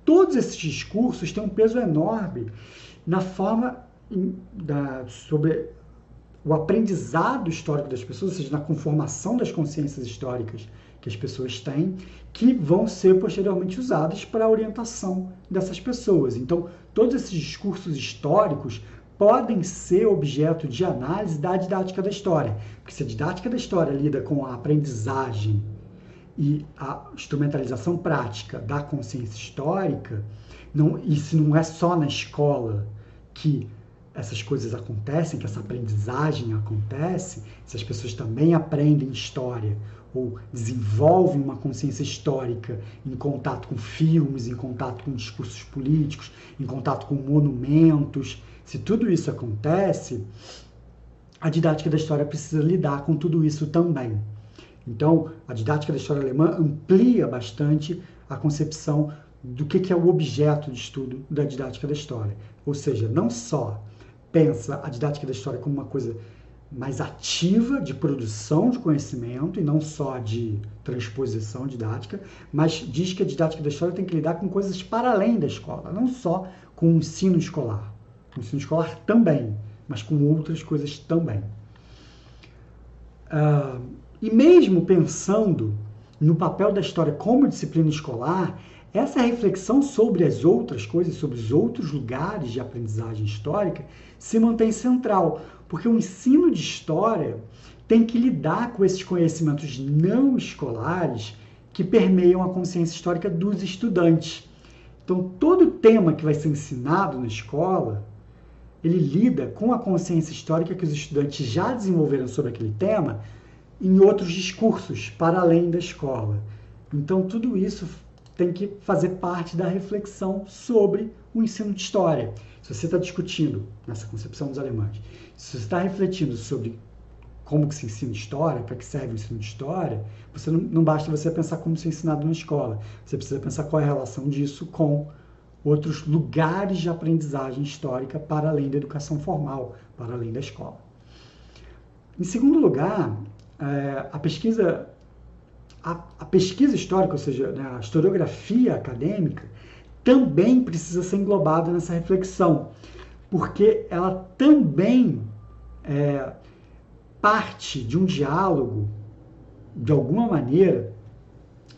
Todos esses discursos têm um peso enorme na forma da, sobre o aprendizado histórico das pessoas, ou seja, na conformação das consciências históricas que as pessoas têm, que vão ser posteriormente usadas para a orientação dessas pessoas. Então, todos esses discursos históricos podem ser objeto de análise da didática da história, porque se a didática da história lida com a aprendizagem e a instrumentalização prática da consciência histórica, não, e se não é só na escola que essas coisas acontecem, que essa aprendizagem acontece, se as pessoas também aprendem história ou desenvolvem uma consciência histórica em contato com filmes, em contato com discursos políticos, em contato com monumentos, se tudo isso acontece, a didática da história precisa lidar com tudo isso também. Então, a didática da história alemã amplia bastante a concepção do que é o objeto de estudo da didática da história. Ou seja, não só pensa a didática da história como uma coisa mais ativa de produção de conhecimento e não só de transposição didática, mas diz que a didática da história tem que lidar com coisas para além da escola, não só com o ensino escolar. O ensino escolar também, mas com outras coisas também. Uh, e mesmo pensando no papel da história como disciplina escolar, essa reflexão sobre as outras coisas, sobre os outros lugares de aprendizagem histórica, se mantém central, porque o ensino de história tem que lidar com esses conhecimentos não escolares que permeiam a consciência histórica dos estudantes. Então, todo tema que vai ser ensinado na escola, ele lida com a consciência histórica que os estudantes já desenvolveram sobre aquele tema em outros discursos para além da escola. Então, tudo isso tem que fazer parte da reflexão sobre o ensino de história. Se você está discutindo nessa concepção dos alemães, se você está refletindo sobre como que se ensina história, para que serve o ensino de história, você não, não basta você pensar como se é ensinado na escola. Você precisa pensar qual é a relação disso com outros lugares de aprendizagem histórica para além da educação formal, para além da escola. Em segundo lugar, é, a pesquisa a, a pesquisa histórica, ou seja, né, a historiografia acadêmica, também precisa ser englobada nessa reflexão, porque ela também é, parte de um diálogo, de alguma maneira,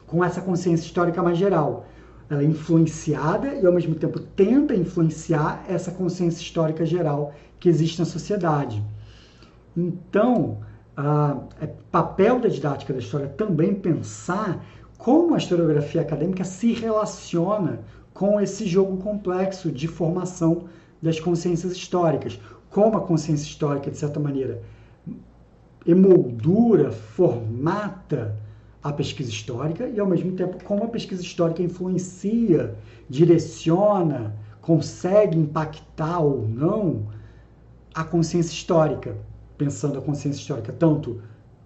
com essa consciência histórica mais geral. Ela é influenciada e, ao mesmo tempo, tenta influenciar essa consciência histórica geral que existe na sociedade. Então, ah, é papel da didática da história também pensar como a historiografia acadêmica se relaciona com esse jogo complexo de formação das consciências históricas, como a consciência histórica, de certa maneira, emoldura, formata a pesquisa histórica e, ao mesmo tempo, como a pesquisa histórica influencia, direciona, consegue impactar ou não a consciência histórica pensando a consciência histórica tanto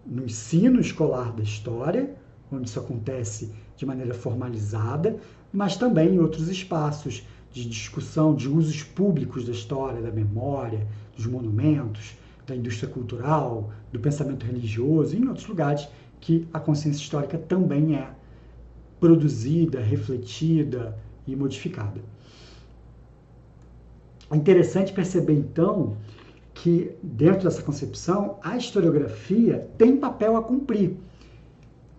no ensino escolar da história, onde isso acontece de maneira formalizada, mas também em outros espaços de discussão de usos públicos da história, da memória, dos monumentos, da indústria cultural, do pensamento religioso e em outros lugares que a consciência histórica também é produzida, refletida e modificada. É interessante perceber então que, dentro dessa concepção, a historiografia tem papel a cumprir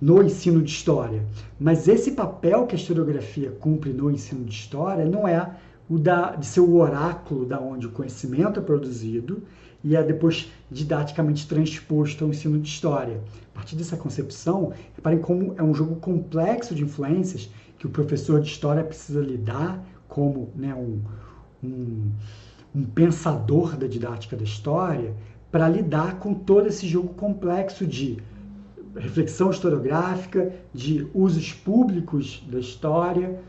no ensino de história. Mas esse papel que a historiografia cumpre no ensino de história não é o da, de ser o oráculo da onde o conhecimento é produzido e é depois didaticamente transposto ao ensino de história. A partir dessa concepção, reparem como é um jogo complexo de influências que o professor de história precisa lidar como né, um, um, um pensador da didática da história para lidar com todo esse jogo complexo de reflexão historiográfica, de usos públicos da história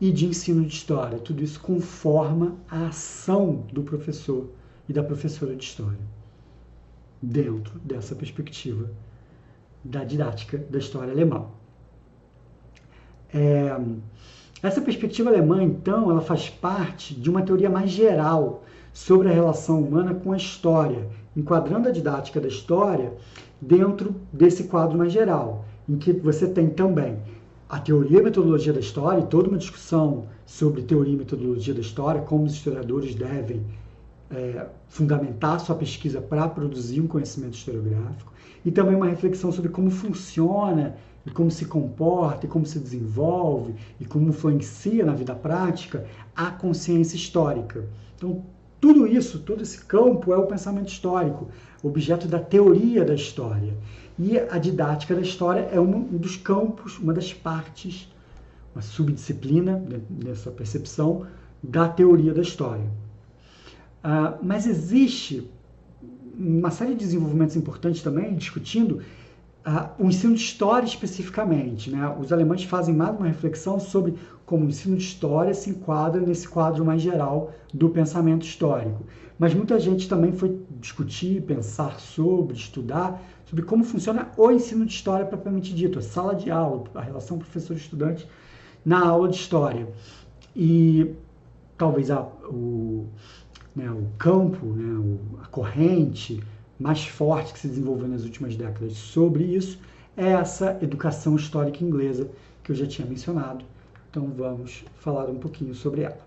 e de ensino de história. Tudo isso conforma a ação do professor e da professora de história dentro dessa perspectiva da didática da história alemã. É, essa perspectiva alemã, então, ela faz parte de uma teoria mais geral sobre a relação humana com a história, enquadrando a didática da história dentro desse quadro mais geral, em que você tem também a teoria e metodologia da história, e toda uma discussão sobre teoria e metodologia da história, como os historiadores devem é, fundamentar sua pesquisa para produzir um conhecimento historiográfico, e também uma reflexão sobre como funciona e como se comporta e como se desenvolve e como influencia na vida prática a consciência histórica. Então, tudo isso, todo esse campo é o pensamento histórico, objeto da teoria da história. E a didática da história é um dos campos, uma das partes, uma subdisciplina nessa percepção da teoria da história. Uh, mas existe uma série de desenvolvimentos importantes também discutindo uh, o ensino de história especificamente. Né? Os alemães fazem mais uma reflexão sobre como o ensino de história se enquadra nesse quadro mais geral do pensamento histórico. Mas muita gente também foi discutir, pensar sobre, estudar sobre como funciona o ensino de história propriamente dito, a sala de aula, a relação professor-estudante na aula de história. E talvez a, o, né, o campo, né, o, a corrente, mais forte que se desenvolveu nas últimas décadas sobre isso é essa educação histórica inglesa que eu já tinha mencionado. Então vamos falar um pouquinho sobre ela.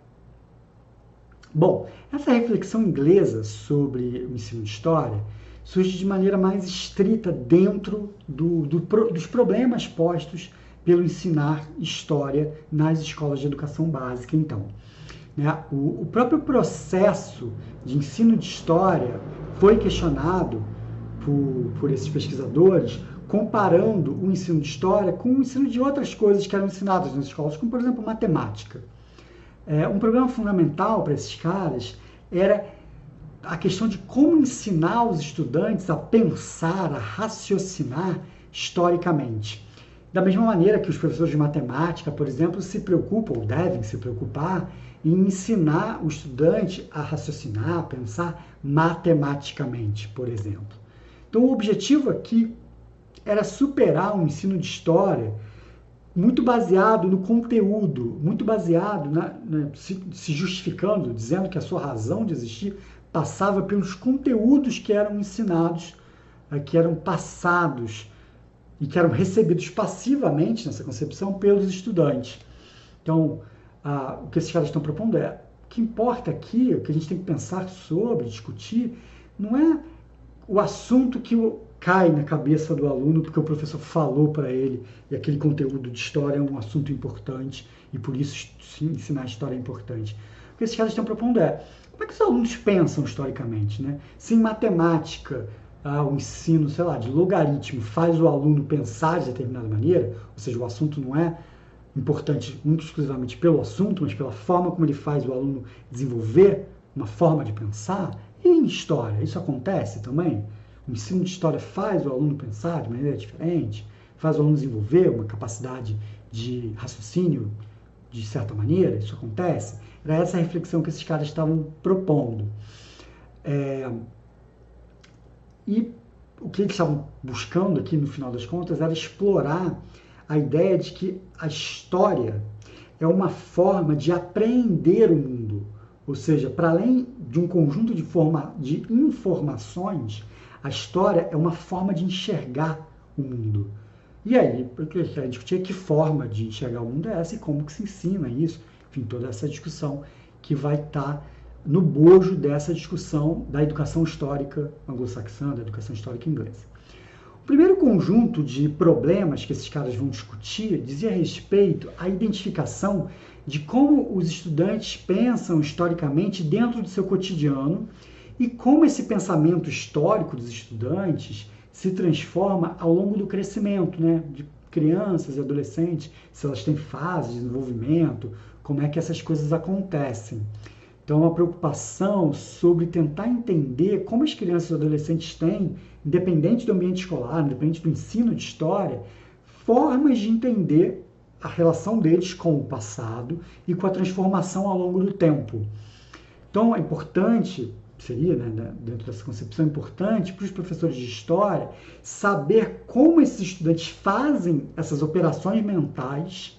Bom, essa reflexão inglesa sobre o ensino de história surge de maneira mais estrita dentro do, do, dos problemas postos pelo ensinar história nas escolas de educação básica, então. Né? O, o próprio processo de ensino de história foi questionado por, por esses pesquisadores, comparando o ensino de história com o ensino de outras coisas que eram ensinadas nas escolas, como por exemplo matemática. É, um problema fundamental para esses caras era a questão de como ensinar os estudantes a pensar, a raciocinar historicamente. Da mesma maneira que os professores de matemática, por exemplo, se preocupam, ou devem se preocupar, em ensinar o estudante a raciocinar, a pensar matematicamente, por exemplo. Então, o objetivo aqui era superar um ensino de história muito baseado no conteúdo, muito baseado, na, na, se, se, justificando, dizendo que a sua razão de existir passava pelos conteúdos que eram ensinados, eh, que eram passados e que eram recebidos passivamente nessa concepção pelos estudantes. Então, o que esses caras estão propondo é o que importa aqui, o que a gente tem que pensar sobre, discutir, não é o assunto que cai na cabeça do aluno porque o professor falou para ele e aquele conteúdo de história é um assunto importante e por isso sim, ensinar história é importante. O que esses caras estão propondo é como é que os alunos pensam historicamente, né? Se em matemática ah, o ensino, sei lá, de logaritmo faz o aluno pensar de determinada maneira, ou seja, o assunto não é importante muito exclusivamente pelo assunto, mas pela forma como ele faz o aluno desenvolver uma forma de pensar. E em história, isso acontece também? O ensino de história faz o aluno pensar de maneira diferente, faz o aluno desenvolver uma capacidade de raciocínio de certa maneira, isso acontece? Era essa reflexão que esses caras estavam propondo. É... E o que eles estavam buscando aqui, no final das contas, era explorar a ideia de que a história é uma forma de apreender o mundo. Ou seja, para além de um conjunto de, forma, de informações, a história é uma forma de enxergar o mundo. E aí, eu queria discutir que forma de enxergar o mundo é essa e como que se ensina isso. Enfim, toda essa discussão que vai estar tá no bojo dessa discussão da educação histórica anglo-saxã, da educação histórica inglesa. O primeiro conjunto de problemas que esses caras vão discutir dizia respeito à identificação de como os estudantes pensam historicamente dentro do seu cotidiano e como esse pensamento histórico dos estudantes se transforma ao longo do crescimento, né? De crianças e adolescentes, se elas têm fase de desenvolvimento, como é que essas coisas acontecem. Então, uma preocupação sobre tentar entender como as crianças e adolescentes têm, independente do ambiente escolar, independente do ensino de história, formas de entender a relação deles com o passado e com a transformação ao longo do tempo. Então, é importante, seria, né, dentro dessa concepção, importante para os professores de história saber como esses estudantes fazem essas operações mentais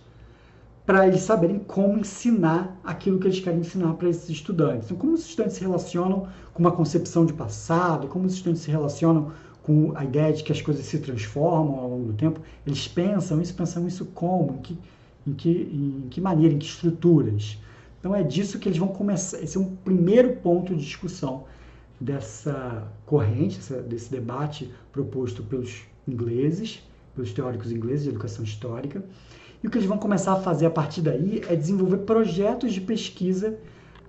para eles saberem como ensinar aquilo que eles querem ensinar para esses estudantes. Então, como os estudantes se relacionam com uma concepção de passado, como os estudantes se relacionam com a ideia de que as coisas se transformam ao longo do tempo, eles pensam isso, pensam isso como, em que, em que, em que maneira, em que estruturas. Então é disso que eles vão começar. Esse é um primeiro ponto de discussão dessa corrente, desse debate proposto pelos ingleses, pelos teóricos ingleses de educação histórica. E o que eles vão começar a fazer a partir daí é desenvolver projetos de pesquisa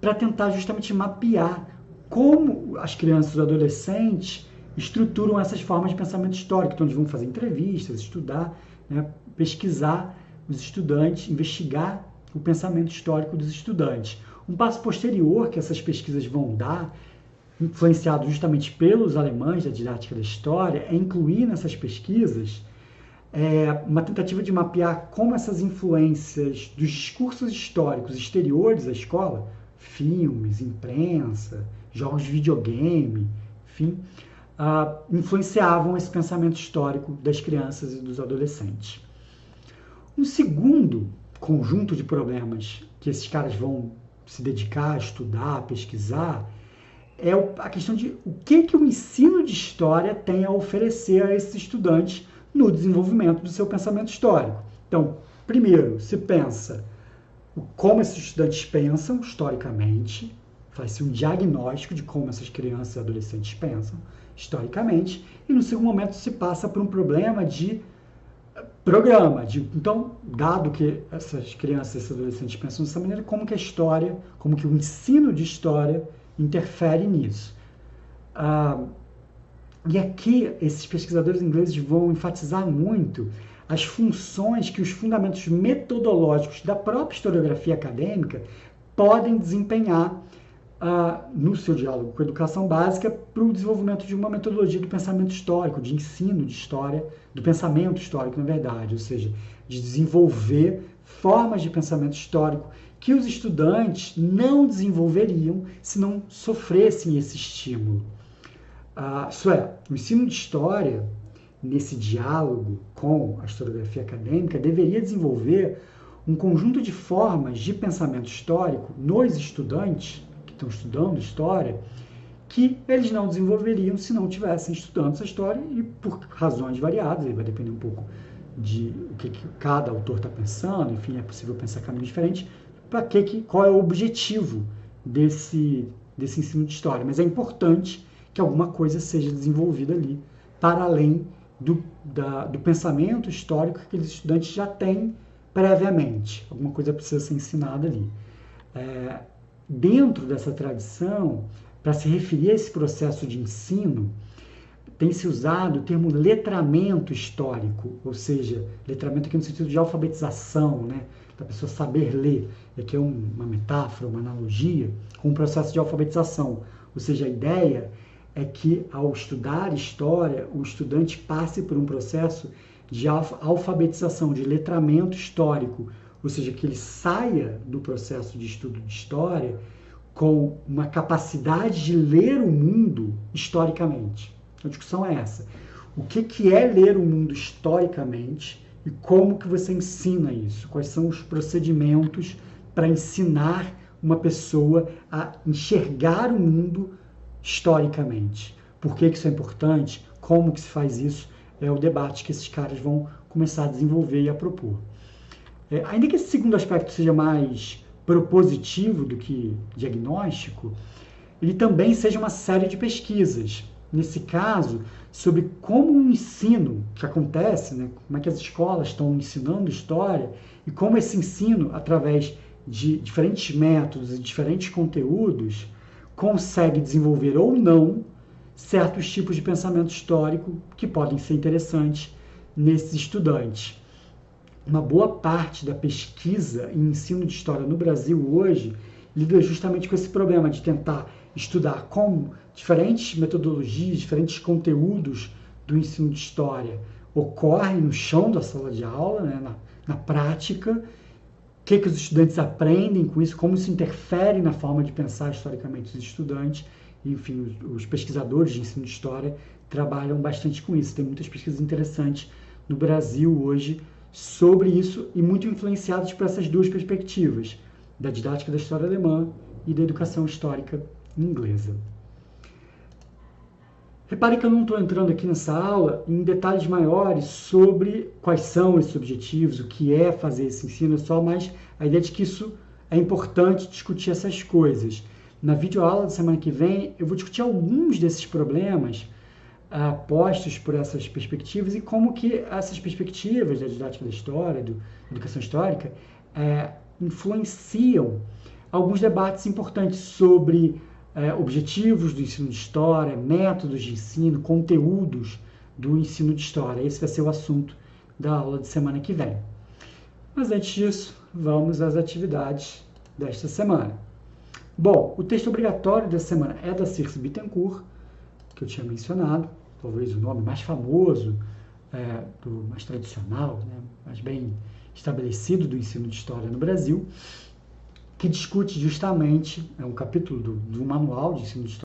para tentar justamente mapear como as crianças e os adolescentes estruturam essas formas de pensamento histórico. Então, eles vão fazer entrevistas, estudar, né, pesquisar os estudantes, investigar o pensamento histórico dos estudantes. Um passo posterior que essas pesquisas vão dar, influenciado justamente pelos alemães da didática da história, é incluir nessas pesquisas é, uma tentativa de mapear como essas influências dos discursos históricos exteriores à escola, filmes, imprensa, jogos de videogame, enfim, uh, influenciavam esse pensamento histórico das crianças e dos adolescentes. Um segundo conjunto de problemas que esses caras vão se dedicar a estudar, pesquisar, é a questão de o que, que o ensino de história tem a oferecer a esses estudantes no desenvolvimento do seu pensamento histórico. Então, primeiro, se pensa como esses estudantes pensam historicamente, faz-se um diagnóstico de como essas crianças e adolescentes pensam historicamente, e no segundo momento se passa por um problema de programa. De, então, dado que essas crianças e esses adolescentes pensam dessa maneira, como que a história, como que o ensino de história interfere nisso. Ah, e aqui esses pesquisadores ingleses vão enfatizar muito as funções que os fundamentos metodológicos da própria historiografia acadêmica podem desempenhar no seu diálogo com a educação básica para o desenvolvimento de uma metodologia do pensamento histórico, de ensino de história, do pensamento histórico, na verdade, ou seja, de desenvolver formas de pensamento histórico que os estudantes não desenvolveriam se não sofressem esse estímulo. Isso é, o ensino de história, nesse diálogo com a historiografia acadêmica, deveria desenvolver um conjunto de formas de pensamento histórico nos estudantes estão estudando história, que eles não desenvolveriam se não tivessem estudando essa história e por razões variadas, vai depender um pouco de o que, que cada autor está pensando, enfim, é possível pensar caminhos diferentes, para que, que qual é o objetivo desse, desse ensino de história. Mas é importante que alguma coisa seja desenvolvida ali, para além do, da, do pensamento histórico que aqueles estudantes já têm previamente. Alguma coisa precisa ser ensinada ali. É, dentro dessa tradição, para se referir a esse processo de ensino, tem se usado o termo letramento histórico, ou seja, letramento aqui no sentido de alfabetização, né? da pessoa saber ler. Aqui é uma metáfora, uma analogia com o processo de alfabetização. Ou seja, a ideia é que ao estudar história, o estudante passe por um processo de alfabetização, de letramento histórico, ou seja, que ele saia do processo de estudo de história com uma capacidade de ler o mundo historicamente. A discussão é essa. O que, que é ler o mundo historicamente e como que você ensina isso? Quais são os procedimentos para ensinar uma pessoa a enxergar o mundo historicamente? Por que, que isso é importante? Como que se faz isso? É o debate que esses caras vão começar a desenvolver e a propor. É, ainda que esse segundo aspecto seja mais propositivo do que diagnóstico, ele também seja uma série de pesquisas. Nesse caso, sobre como o ensino que acontece, né, como é que as escolas estão ensinando história e como esse ensino, através de diferentes métodos e diferentes conteúdos, consegue desenvolver ou não certos tipos de pensamento histórico que podem ser interessantes nesses estudantes. Uma boa parte da pesquisa em ensino de história no Brasil hoje lida justamente com esse problema de tentar estudar como diferentes metodologias, diferentes conteúdos do ensino de história ocorrem no chão da sala de aula, né, na, na prática, que, que os estudantes aprendem com isso, como isso interfere na forma de pensar historicamente os estudantes. Enfim, os, os pesquisadores de ensino de história trabalham bastante com isso. Tem muitas pesquisas interessantes no Brasil hoje sobre isso e muito influenciadas por essas duas perspectivas, da didática da história alemã e da educação histórica inglesa. Repare que eu não estou entrando aqui nessa aula em detalhes maiores sobre quais são esses objetivos, o que é fazer esse ensino, só mais a ideia de que isso é importante discutir essas coisas. Na videoaula da semana que vem, eu vou discutir alguns desses problemas uh, postos por essas perspectivas e como que essas perspectivas da didática da história, da educação histórica, uh, influenciam alguns debates importantes sobre é, objetivos do ensino de história, métodos de ensino, conteúdos do ensino de história. Esse vai ser o assunto da aula de semana que vem. Mas antes disso, vamos às atividades desta semana. Bom, o texto obrigatório dessa semana é da Circe Bittencourt, que eu tinha mencionado, talvez o nome mais famoso, é, do, mais tradicional, né, mais bem estabelecido do ensino de história no Brasil que discute justamente, é um capítulo do, do manual de ensino de